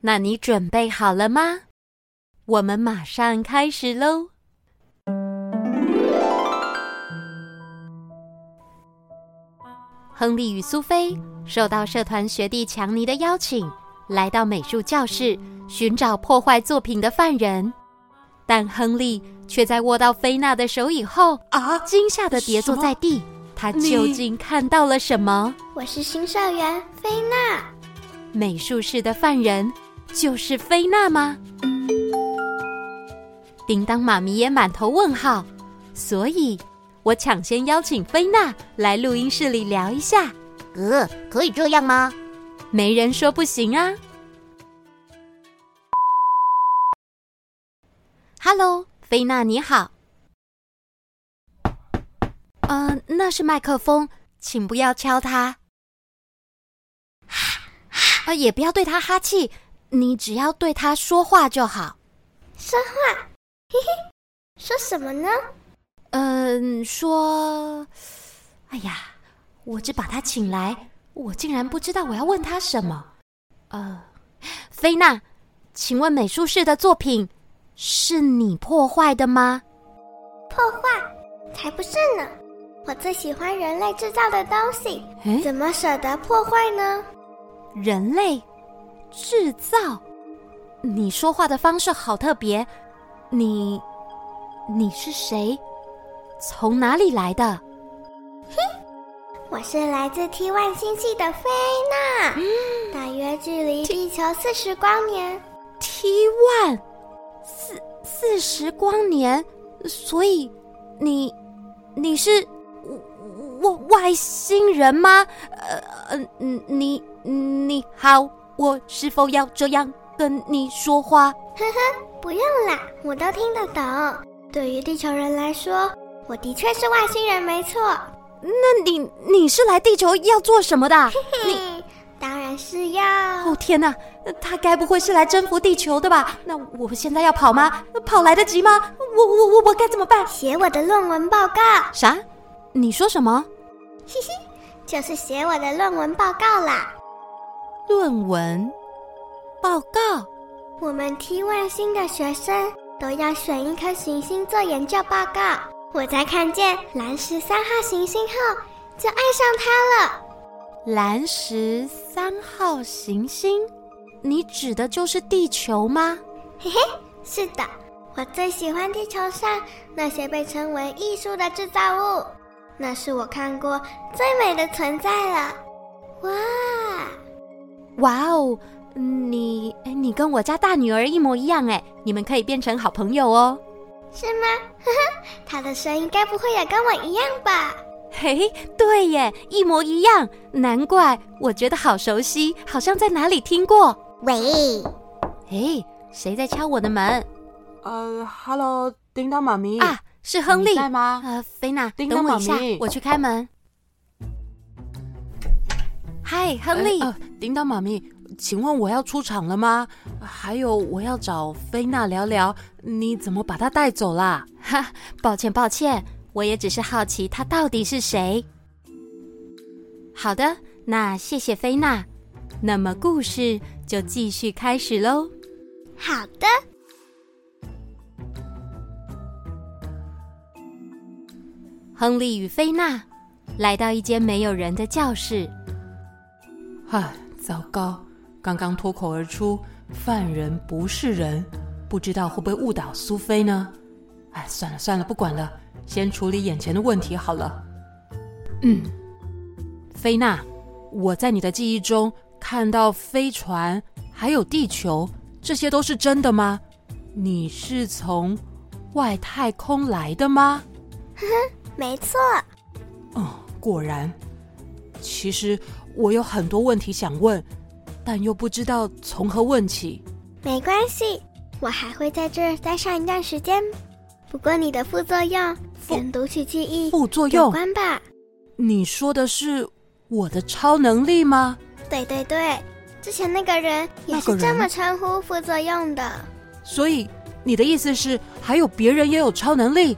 那你准备好了吗？我们马上开始喽！亨利与苏菲受到社团学弟强尼的邀请，来到美术教室寻找破坏作品的犯人。但亨利却在握到菲娜的手以后啊，惊吓的跌坐在地。他究竟看到了什么？我是新社员菲娜。美术室的犯人。就是菲娜吗？叮当妈咪也满头问号，所以我抢先邀请菲娜来录音室里聊一下。呃，可以这样吗？没人说不行啊。Hello，菲娜你好。嗯、呃，那是麦克风，请不要敲它。啊，也不要对它哈气。你只要对他说话就好。说话，嘿嘿，说什么呢？嗯，说，哎呀，我只把他请来，我竟然不知道我要问他什么。呃，菲娜，请问美术室的作品是你破坏的吗？破坏？才不是呢！我最喜欢人类制造的东西，诶怎么舍得破坏呢？人类。制造？你说话的方式好特别。你，你是谁？从哪里来的？哼，我是来自 T1 星系的菲娜，嗯、大约距离地球四十光年。T1，四四十光年，所以你你是外外星人吗？呃呃，你你好。我是否要这样跟你说话？呵呵，不用啦，我都听得懂。对于地球人来说，我的确是外星人，没错。那你你是来地球要做什么的？你当然是要……哦天哪，他该不会是来征服地球的吧？那我们现在要跑吗？跑来得及吗？我我我我该怎么办？写我的论文报告。啥？你说什么？嘿嘿，就是写我的论文报告啦。论文报告，我们 T 外星的学生都要选一颗行星做研究报告。我在看见蓝十三号行星后，就爱上它了。蓝十三号行星，你指的就是地球吗？嘿嘿，是的，我最喜欢地球上那些被称为艺术的制造物，那是我看过最美的存在了。哇！哇哦，你你跟我家大女儿一模一样哎，你们可以变成好朋友哦。是吗？呵呵，她的声音该不会也跟我一样吧？嘿，对耶，一模一样，难怪我觉得好熟悉，好像在哪里听过。喂，哎，谁在敲我的门？呃哈喽，叮当妈咪啊，是亨利。在吗？呃，菲娜，叮当妈咪，等我一下，我去开门。嗨，亨利。呃，叮当妈咪，请问我要出场了吗？还有，我要找菲娜聊聊，你怎么把她带走啦？哈，抱歉抱歉，我也只是好奇她到底是谁。好的，那谢谢菲娜。那么故事就继续开始喽。好的。亨利与菲娜来到一间没有人的教室。唉，糟糕！刚刚脱口而出“犯人不是人”，不知道会不会误导苏菲呢？哎，算了算了，不管了，先处理眼前的问题好了。嗯，菲娜，我在你的记忆中看到飞船，还有地球，这些都是真的吗？你是从外太空来的吗？呵呵，没错。哦，果然。其实。我有很多问题想问，但又不知道从何问起。没关系，我还会在这儿待上一段时间。不过你的副作用跟读取记忆副作用有关吧？你说的是我的超能力吗？对对对，之前那个人也是这么称呼副作用的。所以你的意思是还有别人也有超能力？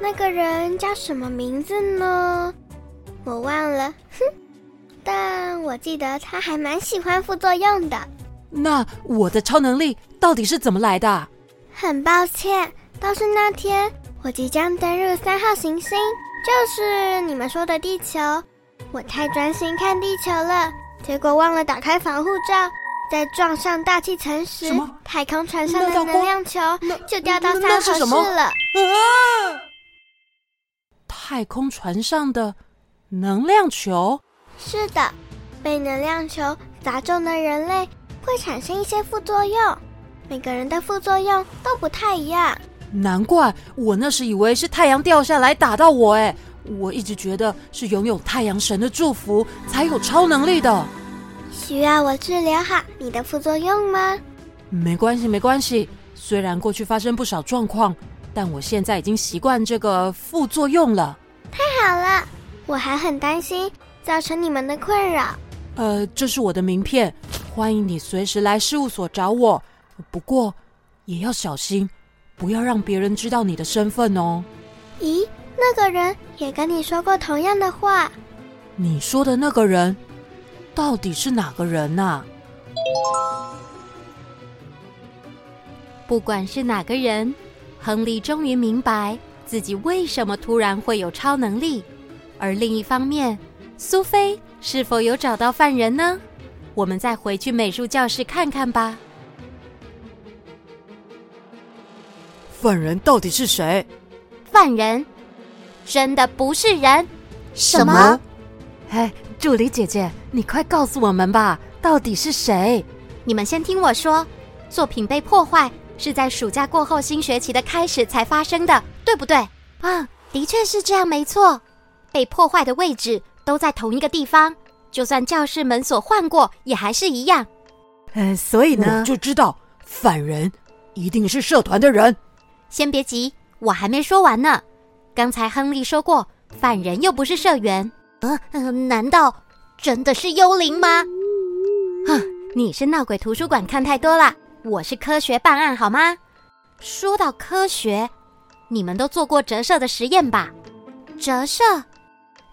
那个人叫什么名字呢？我忘了，哼。但我记得他还蛮喜欢副作用的。那我的超能力到底是怎么来的？很抱歉。倒是那天，我即将登入三号行星，就是你们说的地球。我太专心看地球了，结果忘了打开防护罩，在撞上大气层时，太空船上的能量球就掉到三号室了。啊！太空船上的能量球？是的，被能量球砸中的人类会产生一些副作用，每个人的副作用都不太一样。难怪我那时以为是太阳掉下来打到我，哎，我一直觉得是拥有太阳神的祝福才有超能力的。需要我治疗好你的副作用吗？没关系，没关系。虽然过去发生不少状况，但我现在已经习惯这个副作用了。太好了，我还很担心造成你们的困扰。呃，这是我的名片，欢迎你随时来事务所找我。不过也要小心。不要让别人知道你的身份哦。咦，那个人也跟你说过同样的话。你说的那个人，到底是哪个人呐？不管是哪个人，亨利终于明白自己为什么突然会有超能力。而另一方面，苏菲是否有找到犯人呢？我们再回去美术教室看看吧。犯人到底是谁？犯人真的不是人？什么？哎，助理姐姐，你快告诉我们吧，到底是谁？你们先听我说，作品被破坏是在暑假过后新学期的开始才发生的，对不对？啊，的确是这样，没错。被破坏的位置都在同一个地方，就算教室门锁换过，也还是一样。嗯，所以呢，我就知道犯人一定是社团的人。先别急，我还没说完呢。刚才亨利说过，犯人又不是社员。呃，呃，难道真的是幽灵吗？哼，你是闹鬼图书馆看太多了，我是科学办案，好吗？说到科学，你们都做过折射的实验吧？折射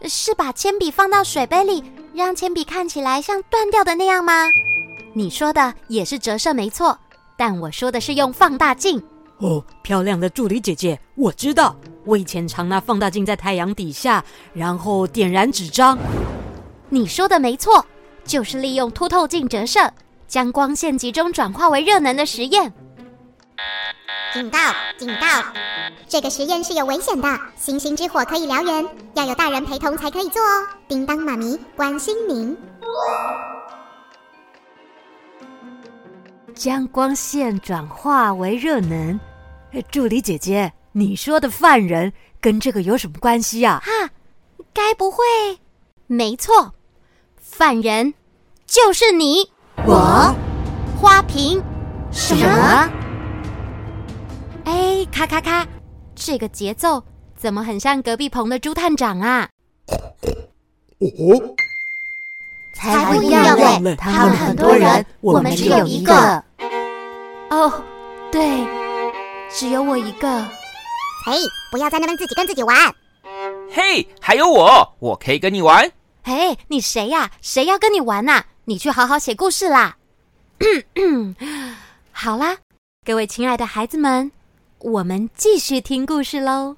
是把铅笔放到水杯里，让铅笔看起来像断掉的那样吗？你说的也是折射，没错，但我说的是用放大镜。哦，漂亮的助理姐姐，我知道，我以前常拿放大镜在太阳底下，然后点燃纸张。你说的没错，就是利用凸透镜折射，将光线集中转化为热能的实验。警告！警告！这个实验是有危险的，星星之火可以燎原，要有大人陪同才可以做哦。叮当妈咪关心您。将光线转化为热能，助理姐姐，你说的犯人跟这个有什么关系呀？哈，该不会？没错，犯人就是你。我？花瓶？什么？哎，咔咔咔，这个节奏怎么很像隔壁棚的朱探长啊？哦。才不一样嘞！他们很多人，我们只有一个。哦，对，只有我一个。嘿，不要在那边自己跟自己玩。嘿，还有我，我可以跟你玩。嘿，你谁呀？谁要跟你玩呐？你去好好写故事啦。好啦，各位亲爱的孩子们，我们继续听故事喽。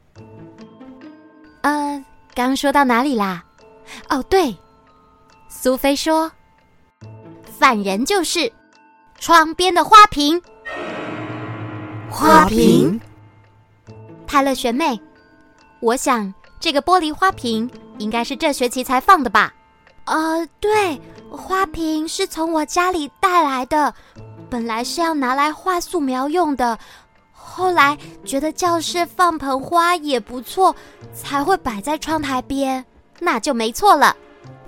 呃，刚说到哪里啦？哦，对。苏菲说：“犯人就是窗边的花瓶。”花瓶。泰勒学妹，我想这个玻璃花瓶应该是这学期才放的吧？呃，对，花瓶是从我家里带来的，本来是要拿来画素描用的，后来觉得教室放盆花也不错，才会摆在窗台边，那就没错了。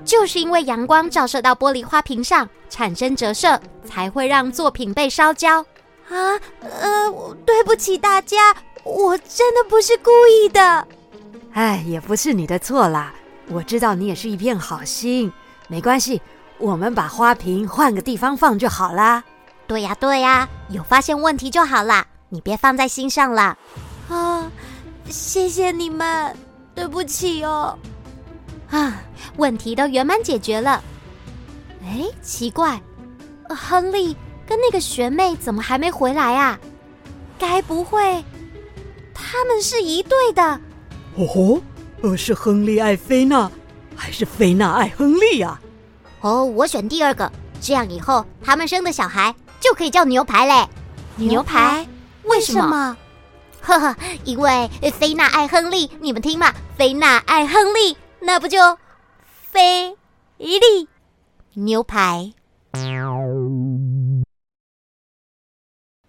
就是因为阳光照射到玻璃花瓶上，产生折射，才会让作品被烧焦。啊，呃，对不起大家，我真的不是故意的。哎，也不是你的错啦。我知道你也是一片好心，没关系，我们把花瓶换个地方放就好啦。对呀，对呀，有发现问题就好啦，你别放在心上了。啊，谢谢你们，对不起哦。啊，问题都圆满解决了。哎，奇怪，亨利跟那个学妹怎么还没回来啊？该不会他们是一对的？哦吼，呃，是亨利爱菲娜，还是菲娜爱亨利啊？哦，我选第二个，这样以后他们生的小孩就可以叫牛排嘞。牛排？为什么？呵呵，因为菲娜爱亨利，你们听嘛，菲娜爱亨利，那不就菲利牛排？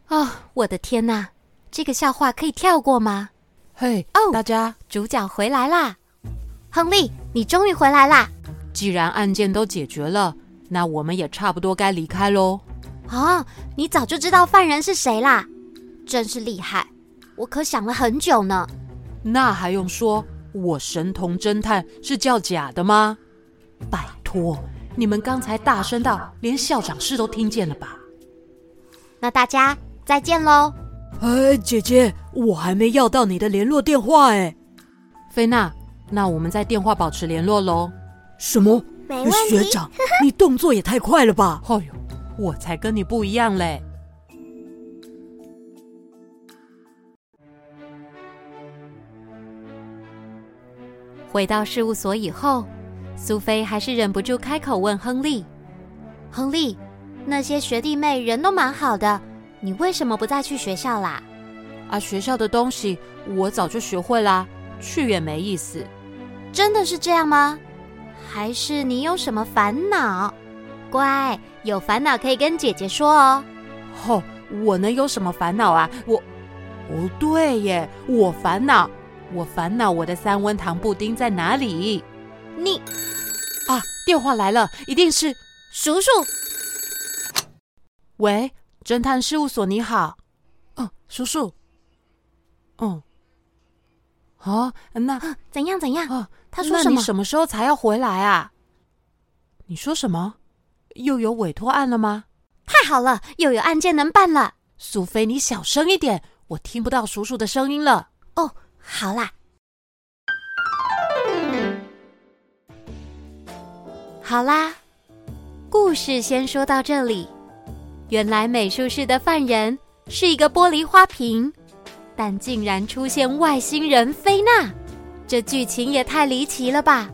哦，我的天哪，这个笑话可以跳过吗？嘿，哦，大家，主角回来啦！亨利，你终于回来啦！既然案件都解决了，那我们也差不多该离开喽。哦，你早就知道犯人是谁啦？真是厉害，我可想了很久呢。那还用说？我神童侦探是叫假的吗？拜托，你们刚才大声到连校长室都听见了吧？那大家。再见喽！哎，姐姐，我还没要到你的联络电话哎。菲娜，那我们在电话保持联络喽。什么？没问题。学长，你动作也太快了吧！哎呦，我才跟你不一样嘞。回到事务所以后，苏菲还是忍不住开口问亨利：“亨利，那些学弟妹人都蛮好的。”你为什么不再去学校啦？啊，学校的东西我早就学会啦，去也没意思。真的是这样吗？还是你有什么烦恼？乖，有烦恼可以跟姐姐说哦。哦，我能有什么烦恼啊？我，哦，对耶，我烦恼，我烦恼我的三温糖布丁在哪里？你，啊，电话来了，一定是叔叔。喂。侦探事务所，你好，哦，叔叔，哦，哦，那怎样怎样？哦，他说什么？你什么时候才要回来啊？你说什么？又有委托案了吗？太好了，又有案件能办了。苏菲，你小声一点，我听不到叔叔的声音了。哦，好啦，好啦，故事先说到这里。原来美术室的犯人是一个玻璃花瓶，但竟然出现外星人菲娜，这剧情也太离奇了吧！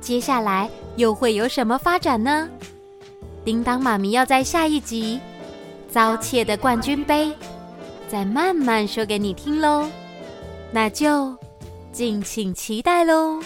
接下来又会有什么发展呢？叮当妈咪要在下一集《遭窃的冠军杯》再慢慢说给你听喽，那就敬请期待喽。